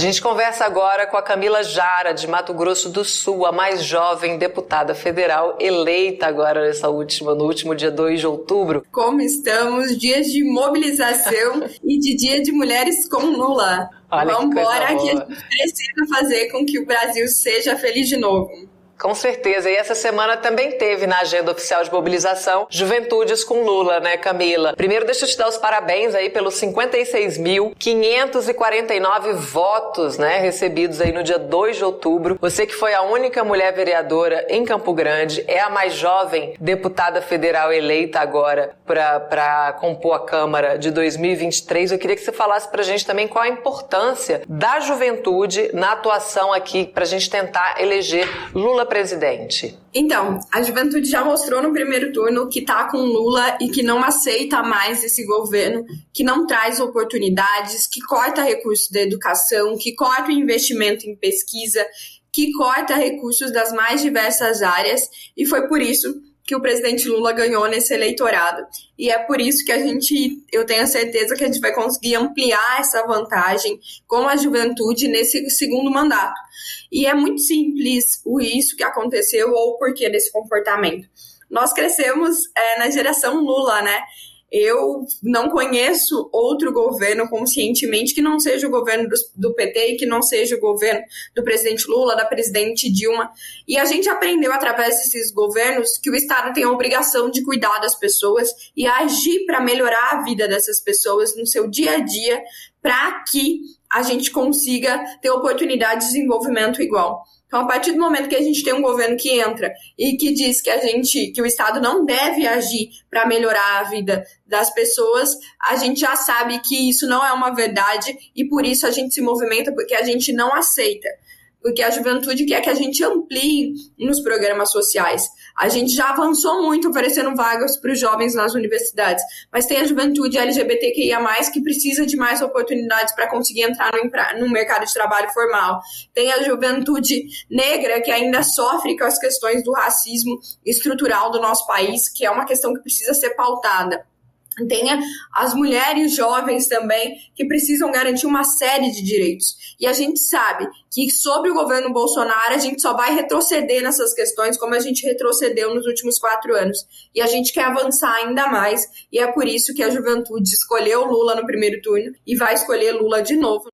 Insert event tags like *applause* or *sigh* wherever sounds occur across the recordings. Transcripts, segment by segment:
gente conversa agora com a Camila Jara, de Mato Grosso do Sul, a mais jovem deputada federal eleita agora nessa última, no último dia 2 de outubro. Como estamos? Dias de mobilização *laughs* e de dia de mulheres com Lula. Olha Vamos embora que, que a gente precisa fazer com que o Brasil seja feliz de novo. Com certeza. E essa semana também teve na agenda oficial de mobilização Juventudes com Lula, né, Camila? Primeiro, deixa eu te dar os parabéns aí pelos 56.549 votos, né, recebidos aí no dia 2 de outubro. Você que foi a única mulher vereadora em Campo Grande, é a mais jovem deputada federal eleita agora para compor a Câmara de 2023. Eu queria que você falasse pra gente também qual a importância da juventude na atuação aqui pra gente tentar eleger Lula presidente? Então, a juventude já mostrou no primeiro turno que tá com Lula e que não aceita mais esse governo, que não traz oportunidades, que corta recursos da educação, que corta o investimento em pesquisa, que corta recursos das mais diversas áreas, e foi por isso que o presidente Lula ganhou nesse eleitorado. E é por isso que a gente, eu tenho certeza que a gente vai conseguir ampliar essa vantagem com a juventude nesse segundo mandato. E é muito simples o isso que aconteceu ou o porquê desse comportamento. Nós crescemos é, na geração Lula, né? Eu não conheço outro governo conscientemente que não seja o governo do, do, PT e que não seja o governo do presidente Lula, da presidente Dilma. E a gente aprendeu através desses governos que o Estado tem a obrigação de cuidar das pessoas e agir para melhorar a vida dessas pessoas no seu dia a dia, para que a gente consiga ter oportunidade de desenvolvimento igual. Então, a partir do momento que a gente tem um governo que entra e que diz que a gente, que o Estado não deve agir para melhorar a vida das pessoas, a gente já sabe que isso não é uma verdade e por isso a gente se movimenta porque a gente não aceita porque a juventude quer que a gente amplie nos programas sociais. A gente já avançou muito oferecendo vagas para os jovens nas universidades, mas tem a juventude LGBTQIA+, que precisa de mais oportunidades para conseguir entrar no, no mercado de trabalho formal. Tem a juventude negra, que ainda sofre com as questões do racismo estrutural do nosso país, que é uma questão que precisa ser pautada tenha as mulheres jovens também que precisam garantir uma série de direitos. E a gente sabe que sobre o governo Bolsonaro a gente só vai retroceder nessas questões como a gente retrocedeu nos últimos quatro anos. E a gente quer avançar ainda mais e é por isso que a juventude escolheu Lula no primeiro turno e vai escolher Lula de novo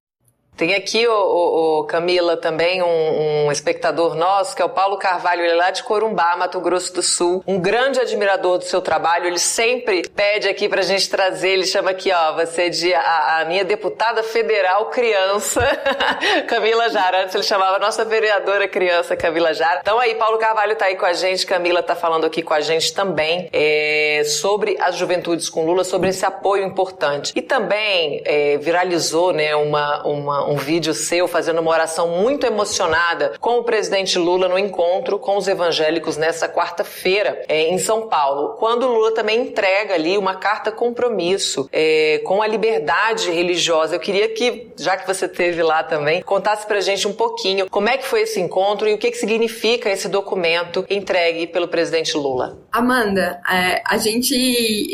tem aqui, o, o, o Camila, também um, um, espectador nosso, que é o Paulo Carvalho, ele é lá de Corumbá, Mato Grosso do Sul, um grande admirador do seu trabalho, ele sempre pede aqui pra gente trazer, ele chama aqui, ó, você de a, a minha deputada federal criança, *laughs* Camila Jara, antes ele chamava nossa vereadora criança, Camila Jara. Então aí, Paulo Carvalho tá aí com a gente, Camila tá falando aqui com a gente também é, sobre as juventudes com Lula, sobre esse apoio importante. E também é, viralizou, né, uma, uma um vídeo seu fazendo uma oração muito emocionada com o presidente Lula no encontro com os evangélicos nessa quarta-feira é, em São Paulo, quando Lula também entrega ali uma carta compromisso é, com a liberdade religiosa. Eu queria que, já que você esteve lá também, contasse pra gente um pouquinho como é que foi esse encontro e o que, que significa esse documento entregue pelo presidente Lula. Amanda, é, a gente,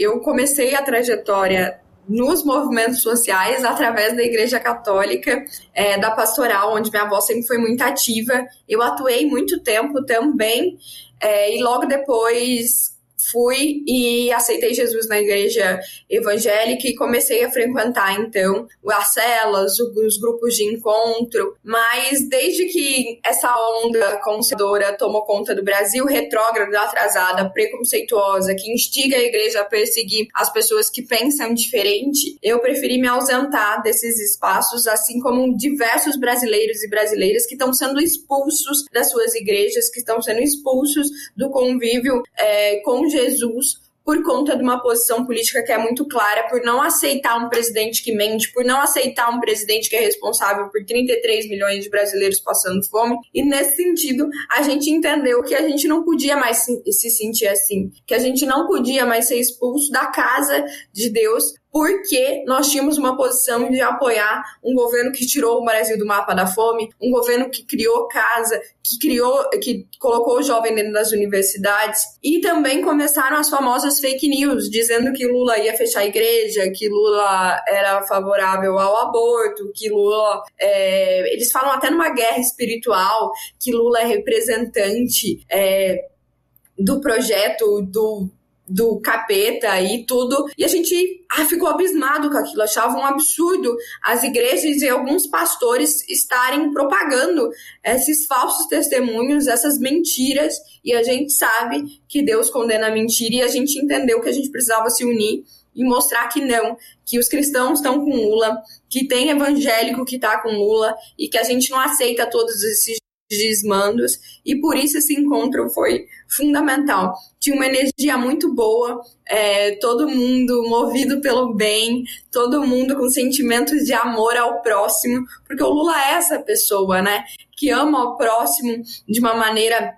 eu comecei a trajetória nos movimentos sociais através da Igreja Católica, é, da pastoral, onde minha avó sempre foi muito ativa. Eu atuei muito tempo também, é, e logo depois fui e aceitei Jesus na igreja evangélica e comecei a frequentar então as celas, os grupos de encontro, mas desde que essa onda conservadora tomou conta do Brasil, retrógrada, atrasada, preconceituosa, que instiga a igreja a perseguir as pessoas que pensam diferente, eu preferi me ausentar desses espaços, assim como diversos brasileiros e brasileiras que estão sendo expulsos das suas igrejas, que estão sendo expulsos do convívio é, com Jesus por conta de uma posição política que é muito clara, por não aceitar um presidente que mente, por não aceitar um presidente que é responsável por 33 milhões de brasileiros passando fome. E nesse sentido, a gente entendeu que a gente não podia mais se sentir assim, que a gente não podia mais ser expulso da casa de Deus porque nós tínhamos uma posição de apoiar um governo que tirou o Brasil do mapa da fome, um governo que criou casa, que criou, que colocou o jovem dentro das universidades. E também começaram as famosas fake news dizendo que Lula ia fechar a igreja, que Lula era favorável ao aborto, que Lula é, eles falam até numa guerra espiritual, que Lula é representante é, do projeto do do capeta e tudo. E a gente ah, ficou abismado com aquilo, achava um absurdo as igrejas e alguns pastores estarem propagando esses falsos testemunhos, essas mentiras. E a gente sabe que Deus condena a mentira e a gente entendeu que a gente precisava se unir e mostrar que não, que os cristãos estão com Lula, que tem evangélico que está com Lula e que a gente não aceita todos esses desmandos e por isso esse encontro foi fundamental. Tinha uma energia muito boa, é, todo mundo movido pelo bem, todo mundo com sentimentos de amor ao próximo, porque o Lula é essa pessoa, né, que ama o próximo de uma maneira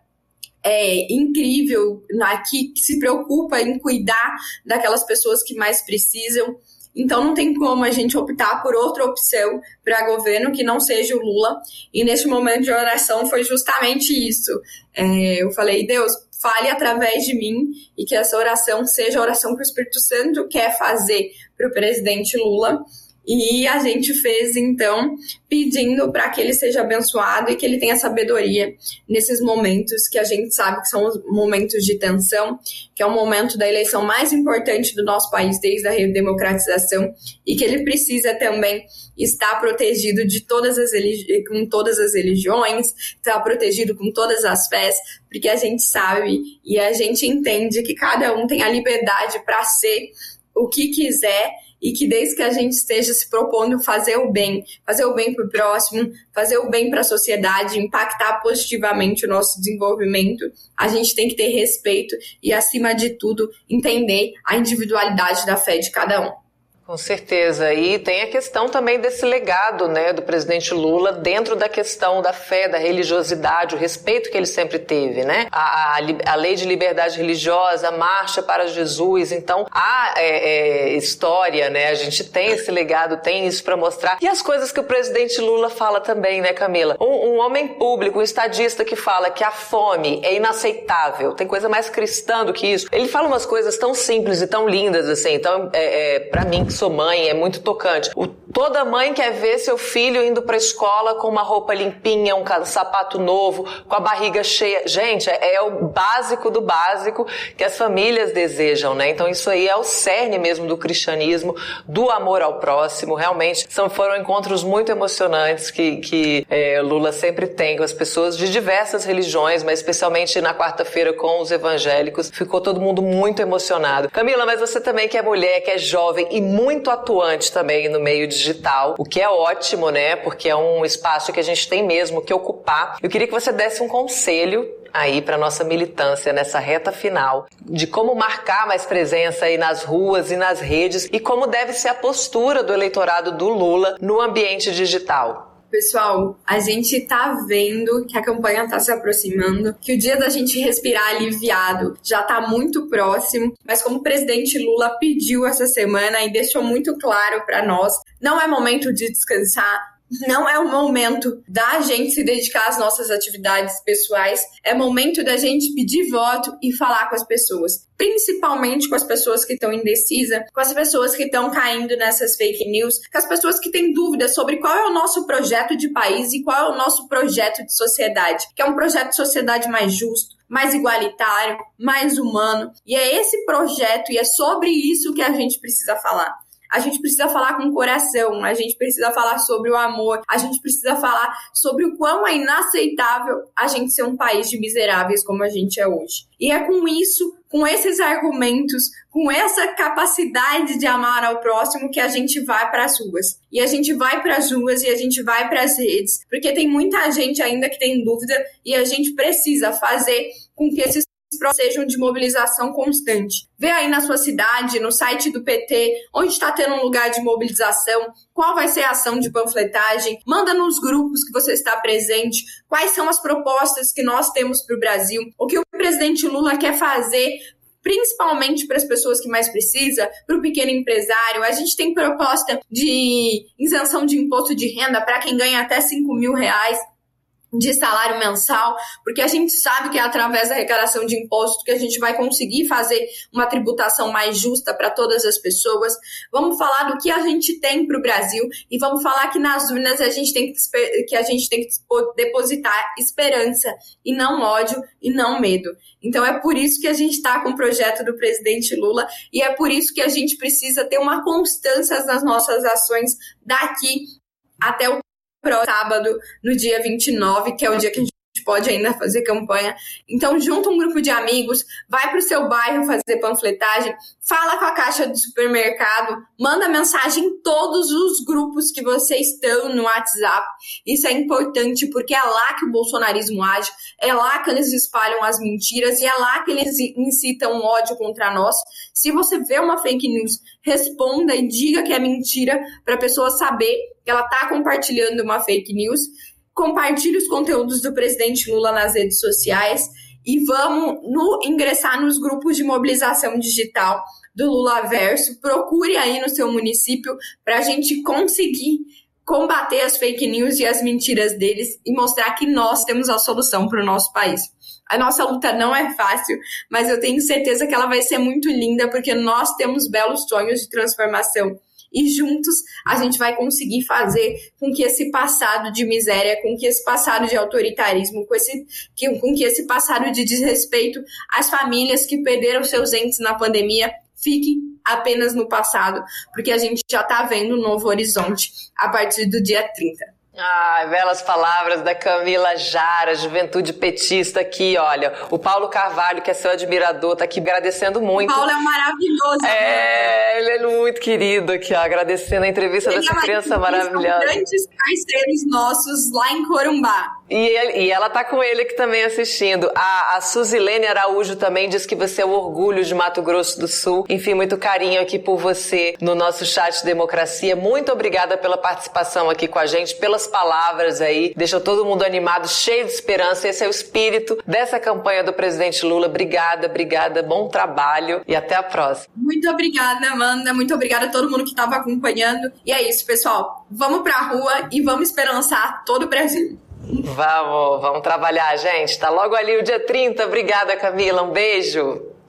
é, incrível, aqui que se preocupa em cuidar daquelas pessoas que mais precisam. Então não tem como a gente optar por outra opção para governo que não seja o Lula. E neste momento de oração foi justamente isso. É, eu falei, Deus, fale através de mim e que essa oração seja a oração que o Espírito Santo quer fazer para o presidente Lula e a gente fez então pedindo para que ele seja abençoado e que ele tenha sabedoria nesses momentos que a gente sabe que são os momentos de tensão, que é o momento da eleição mais importante do nosso país desde a redemocratização e que ele precisa também estar protegido de todas as com todas as religiões, estar protegido com todas as fés, porque a gente sabe e a gente entende que cada um tem a liberdade para ser o que quiser e que desde que a gente esteja se propondo fazer o bem, fazer o bem para o próximo, fazer o bem para a sociedade, impactar positivamente o nosso desenvolvimento, a gente tem que ter respeito e, acima de tudo, entender a individualidade da fé de cada um. Com certeza. E tem a questão também desse legado né, do presidente Lula dentro da questão da fé, da religiosidade, o respeito que ele sempre teve. Né? A, a, a lei de liberdade religiosa, a marcha para Jesus. Então, há é, é, história, né? a gente tem esse legado, tem isso para mostrar. E as coisas que o presidente Lula fala também, né, Camila? Um, um homem público, um estadista que fala que a fome é inaceitável, tem coisa mais cristã do que isso. Ele fala umas coisas tão simples e tão lindas assim. Então, é, é para mim, sou mãe, é muito tocante. O, toda mãe quer ver seu filho indo para a escola com uma roupa limpinha, um sapato novo, com a barriga cheia. Gente, é, é, o básico do básico que as famílias desejam, né? Então isso aí é o cerne mesmo do cristianismo, do amor ao próximo. Realmente são, foram encontros muito emocionantes que, que é, Lula sempre tem com as pessoas de diversas religiões, mas especialmente na quarta-feira com os evangélicos. Ficou todo mundo muito emocionado. Camila, mas você também que é mulher, que é jovem e muito atuante também no meio digital, o que é ótimo, né? Porque é um espaço que a gente tem mesmo que ocupar. Eu queria que você desse um conselho aí para nossa militância nessa reta final de como marcar mais presença aí nas ruas e nas redes e como deve ser a postura do eleitorado do Lula no ambiente digital. Pessoal, a gente tá vendo que a campanha tá se aproximando, que o dia da gente respirar aliviado já tá muito próximo, mas como o presidente Lula pediu essa semana e deixou muito claro para nós, não é momento de descansar, não é o momento da gente se dedicar às nossas atividades pessoais, é momento da gente pedir voto e falar com as pessoas. Principalmente com as pessoas que estão indecisas, com as pessoas que estão caindo nessas fake news, com as pessoas que têm dúvidas sobre qual é o nosso projeto de país e qual é o nosso projeto de sociedade, que é um projeto de sociedade mais justo, mais igualitário, mais humano. E é esse projeto e é sobre isso que a gente precisa falar a gente precisa falar com o coração, a gente precisa falar sobre o amor, a gente precisa falar sobre o quão é inaceitável a gente ser um país de miseráveis como a gente é hoje. E é com isso, com esses argumentos, com essa capacidade de amar ao próximo que a gente vai para as ruas. E a gente vai para as ruas e a gente vai para as redes, porque tem muita gente ainda que tem dúvida e a gente precisa fazer com que esses sejam de mobilização constante. Vê aí na sua cidade, no site do PT, onde está tendo um lugar de mobilização, qual vai ser a ação de panfletagem, manda nos grupos que você está presente, quais são as propostas que nós temos para o Brasil, o que o presidente Lula quer fazer principalmente para as pessoas que mais precisam, para o pequeno empresário. A gente tem proposta de isenção de imposto de renda para quem ganha até 5 mil reais de salário mensal, porque a gente sabe que é através da arrecadação de impostos que a gente vai conseguir fazer uma tributação mais justa para todas as pessoas. Vamos falar do que a gente tem para o Brasil e vamos falar que nas urnas a gente tem que, que a gente tem que depositar esperança e não ódio e não medo. Então é por isso que a gente está com o projeto do presidente Lula e é por isso que a gente precisa ter uma constância nas nossas ações daqui até o próximo sábado, no dia 29, que é o dia que a gente pode ainda fazer campanha. Então, junta um grupo de amigos, vai para o seu bairro fazer panfletagem, fala com a caixa do supermercado, manda mensagem em todos os grupos que vocês estão no WhatsApp. Isso é importante porque é lá que o bolsonarismo age, é lá que eles espalham as mentiras e é lá que eles incitam ódio contra nós. Se você vê uma fake news, responda e diga que é mentira para a pessoa saber que ela está compartilhando uma fake news compartilhe os conteúdos do presidente Lula nas redes sociais e vamos no, ingressar nos grupos de mobilização digital do Lula Verso. Procure aí no seu município para a gente conseguir combater as fake news e as mentiras deles e mostrar que nós temos a solução para o nosso país. A nossa luta não é fácil, mas eu tenho certeza que ela vai ser muito linda porque nós temos belos sonhos de transformação e juntos a gente vai conseguir fazer com que esse passado de miséria, com que esse passado de autoritarismo, com, esse, com que esse passado de desrespeito às famílias que perderam seus entes na pandemia fique apenas no passado, porque a gente já está vendo um novo horizonte a partir do dia 30. Ah, belas palavras da Camila Jara, juventude petista aqui, olha. O Paulo Carvalho, que é seu admirador, tá aqui agradecendo muito. O Paulo é maravilhoso. É, ele é muito querido aqui, ó, agradecendo a entrevista ele dessa é criança maravilhosa. grandes parceiros nossos lá em Corumbá. E, e ela tá com ele aqui também assistindo. A, a Suzilene Araújo também diz que você é o orgulho de Mato Grosso do Sul. Enfim, muito carinho aqui por você no nosso chat Democracia. Muito obrigada pela participação aqui com a gente, pelas palavras aí. Deixa todo mundo animado, cheio de esperança. Esse é o espírito dessa campanha do presidente Lula. Obrigada, obrigada. Bom trabalho e até a próxima. Muito obrigada, Amanda. Muito obrigada a todo mundo que estava acompanhando. E é isso, pessoal. Vamos pra rua e vamos esperançar todo o Brasil. Vamos, vamos trabalhar, gente. Tá logo ali o dia 30. Obrigada, Camila. Um beijo.